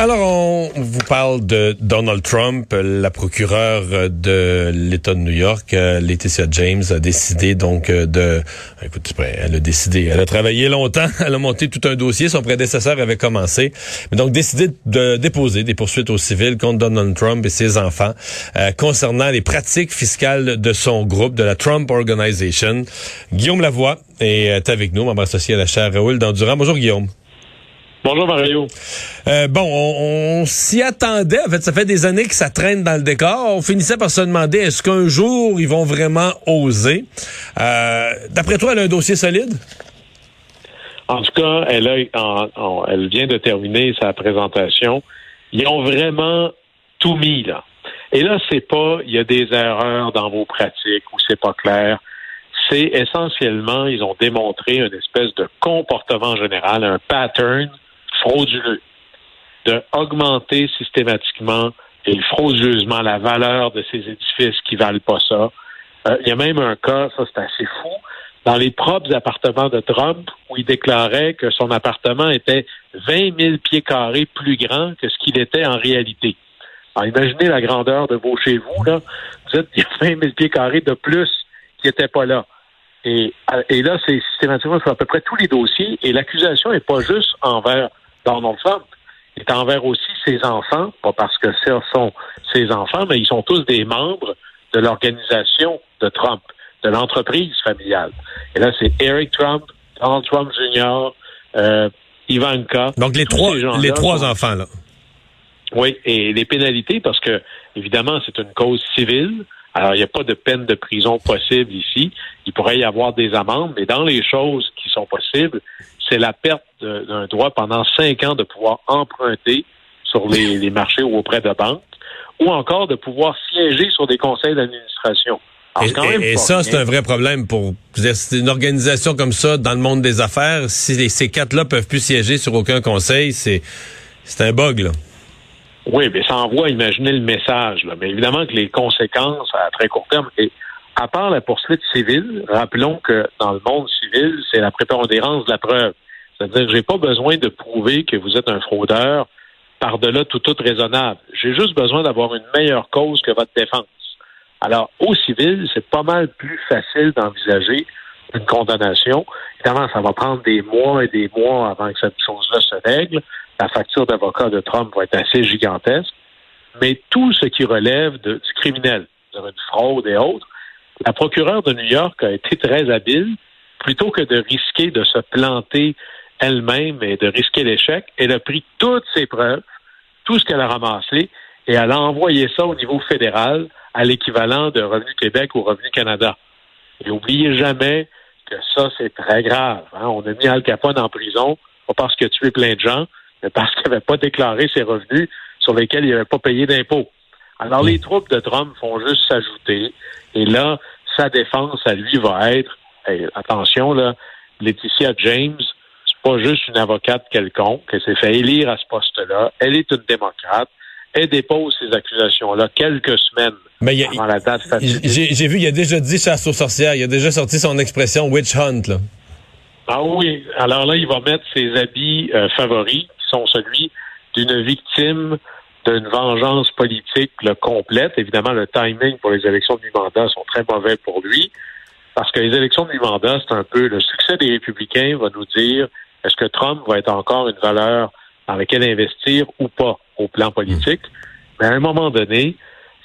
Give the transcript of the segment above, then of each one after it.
Alors, on vous parle de Donald Trump. La procureure de l'État de New York, euh, Laetitia James, a décidé donc euh, de... Écoute, elle a décidé, elle a travaillé longtemps, elle a monté tout un dossier, son prédécesseur avait commencé, mais donc décidé de déposer des poursuites au civil contre Donald Trump et ses enfants euh, concernant les pratiques fiscales de son groupe, de la Trump Organization. Guillaume Lavoie est avec nous, membre associé à la chaire Raoul d'Endurant. Bonjour Guillaume. Bonjour Mario. Euh, bon, on, s'y attendait. En fait, ça fait des années que ça traîne dans le décor. On finissait par se demander est-ce qu'un jour ils vont vraiment oser? Euh, d'après toi, elle a un dossier solide? En tout cas, elle, a, elle vient de terminer sa présentation. Ils ont vraiment tout mis là. Et là, c'est pas il y a des erreurs dans vos pratiques ou c'est pas clair. C'est essentiellement, ils ont démontré une espèce de comportement général, un pattern frauduleux de augmenter systématiquement et frauduleusement la valeur de ces édifices qui valent pas ça. Euh, il y a même un cas, ça c'est assez fou, dans les propres appartements de Trump où il déclarait que son appartement était 20 000 pieds carrés plus grand que ce qu'il était en réalité. Alors imaginez la grandeur de vos chez vous, là. Vous êtes, il y a 20 000 pieds carrés de plus qui n'étaient pas là. Et, et là, c'est systématiquement sur à peu près tous les dossiers. Et l'accusation n'est pas juste envers Donald Trump est envers aussi ses enfants, pas parce que ce sont ses enfants, mais ils sont tous des membres de l'organisation de Trump, de l'entreprise familiale. Et là, c'est Eric Trump, Donald Trump Jr., euh, Ivanka. Donc les trois, les trois enfants là. Oui, et les pénalités, parce que évidemment, c'est une cause civile. Alors, il n'y a pas de peine de prison possible ici. Il pourrait y avoir des amendes, mais dans les choses qui sont possibles, c'est la perte d'un droit pendant cinq ans de pouvoir emprunter sur les, marchés ou auprès de banques, ou encore de pouvoir siéger sur des conseils d'administration. Et, ça, c'est un vrai problème pour une organisation comme ça dans le monde des affaires. Si ces quatre-là peuvent plus siéger sur aucun conseil, c'est c'est un bug là. Oui, mais ça envoie, imaginez le message. Là. Mais évidemment que les conséquences à très court terme, et à part la poursuite civile, rappelons que dans le monde civil, c'est la prépondérance de la preuve. C'est-à-dire que j'ai pas besoin de prouver que vous êtes un fraudeur par-delà tout tout raisonnable. J'ai juste besoin d'avoir une meilleure cause que votre défense. Alors, au civil, c'est pas mal plus facile d'envisager une condamnation. Évidemment, ça va prendre des mois et des mois avant que cette chose-là se règle. La facture d'avocat de Trump va être assez gigantesque. Mais tout ce qui relève de, du criminel, une fraude et autres, la procureure de New York a été très habile. Plutôt que de risquer de se planter elle-même et de risquer l'échec, elle a pris toutes ses preuves, tout ce qu'elle a ramassé, et elle a envoyé ça au niveau fédéral à l'équivalent de Revenu Québec ou Revenu Canada. Et n'oubliez jamais que ça, c'est très grave. Hein. On a mis Al Capone en prison, pas parce qu'il a tué plein de gens, mais parce qu'il n'avait pas déclaré ses revenus sur lesquels il n'avait pas payé d'impôts. Alors, les troupes de Trump vont juste s'ajouter. Et là, sa défense à lui va être, attention, là, Laetitia James, pas juste une avocate quelconque, elle s'est fait élire à ce poste-là. Elle est une démocrate. Elle dépose ces accusations-là quelques semaines avant la date J'ai vu, il a déjà dit chasse aux sorcières. Il a déjà sorti son expression witch hunt. Là. Ah oui. Alors là, il va mettre ses habits euh, favoris, qui sont celui d'une victime d'une vengeance politique complète. Évidemment, le timing pour les élections de mi-mandat sont très mauvais pour lui. Parce que les élections de mi-mandat, c'est un peu le succès des républicains va nous dire est-ce que Trump va être encore une valeur dans laquelle investir ou pas au plan politique? Mais à un moment donné,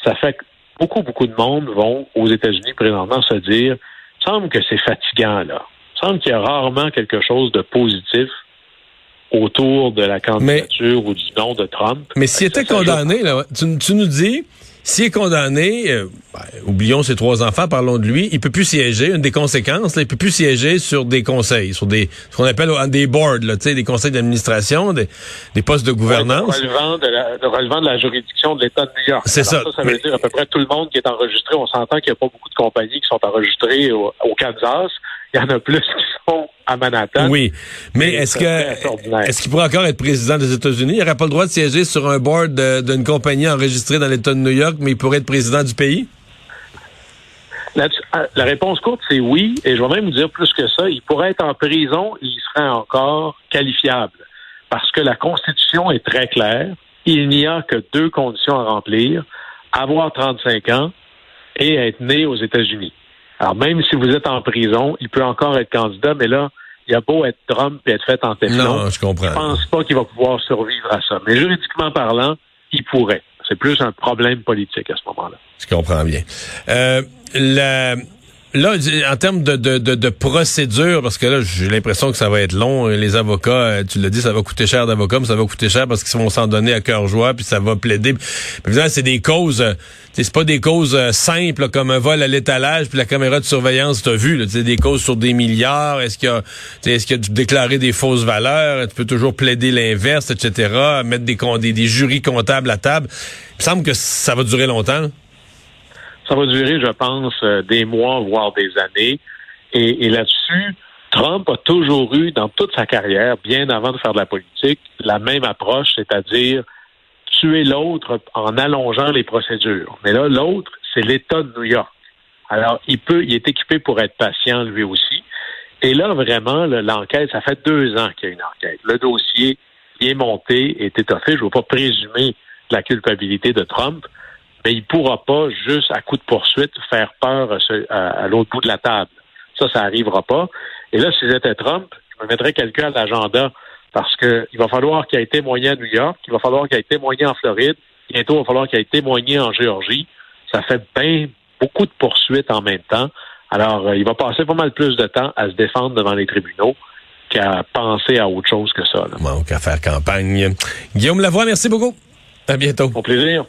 ça fait que beaucoup, beaucoup de monde vont aux États-Unis présentement se dire, il semble que c'est fatigant là. Il semble qu'il y a rarement quelque chose de positif autour de la candidature ou du nom de Trump. Mais s'il était condamné, là, tu, tu nous dis, s'il est condamné, euh, ben, oublions ses trois enfants, parlons de lui, il peut plus siéger. Une des conséquences, là, il peut plus siéger sur des conseils, sur des ce qu'on appelle des boards, là, des conseils d'administration, des, des, postes de gouvernance. relevant, de la, relevant de la juridiction de l'État de New York. C'est ça. ça. veut dire à peu près tout le monde qui est enregistré. On s'entend qu'il n'y a pas beaucoup de compagnies qui sont enregistrées au, au Kansas. Il y en a plus qui sont à Manhattan. Oui, mais est-ce que est-ce qu'il pourrait encore être président des États-Unis? Il n'aurait pas le droit de siéger sur un board d'une compagnie enregistrée dans l'État de New York, mais il pourrait être président du pays? Ah, la réponse courte, c'est oui, et je vais même vous dire plus que ça. Il pourrait être en prison et il serait encore qualifiable. Parce que la Constitution est très claire. Il n'y a que deux conditions à remplir. Avoir 35 ans et être né aux États-Unis. Alors, même si vous êtes en prison, il peut encore être candidat, mais là, il a beau être Trump et être fait en téflon. Non, je comprends. Je pense pas qu'il va pouvoir survivre à ça. Mais juridiquement parlant, il pourrait. C'est plus un problème politique à ce moment-là. Je comprends bien. Euh, la, Là, en termes de, de, de, procédure, parce que là, j'ai l'impression que ça va être long. Les avocats, euh, tu l'as dit, ça va coûter cher d'avocats, mais ça va coûter cher parce qu'ils vont s'en donner à cœur joie, puis ça va plaider. Évidemment, c'est des causes, euh, c'est pas des causes euh, simples comme un vol à l'étalage, puis la caméra de surveillance t'a vu. C'est des causes sur des milliards. Est-ce qu'il y a, est-ce qu'il déclaré des fausses valeurs Tu peux toujours plaider l'inverse, etc. Mettre des, des, des jurys comptables à table. Il me semble que ça va durer longtemps. Ça va durer, je pense, euh, des mois, voire des années. Et, là-dessus, Trump a toujours eu, dans toute sa carrière, bien avant de faire de la politique, la même approche, c'est-à-dire tuer l'autre en allongeant les procédures. Mais là, l'autre, c'est l'État de New York. Alors, il peut, il est équipé pour être patient lui aussi. Et là, vraiment, l'enquête, ça fait deux ans qu'il y a une enquête. Le dossier est monté, est étoffé. Je ne veux pas présumer la culpabilité de Trump, mais il ne pourra pas, juste à coup de poursuite, faire peur à, l'autre bout de la table. Ça, ça n'arrivera pas. Et là, si j'étais Trump, je me mettrais quelqu'un à l'agenda parce qu'il va falloir qu'il ait témoigné à New York, il va falloir qu'il ait témoigné en Floride, bientôt il va falloir qu'il ait témoigné en Géorgie. Ça fait bien beaucoup de poursuites en même temps. Alors, euh, il va passer pas mal plus de temps à se défendre devant les tribunaux qu'à penser à autre chose que ça. Là. qu'à faire campagne. Guillaume Lavoie, merci beaucoup. À bientôt. Au plaisir.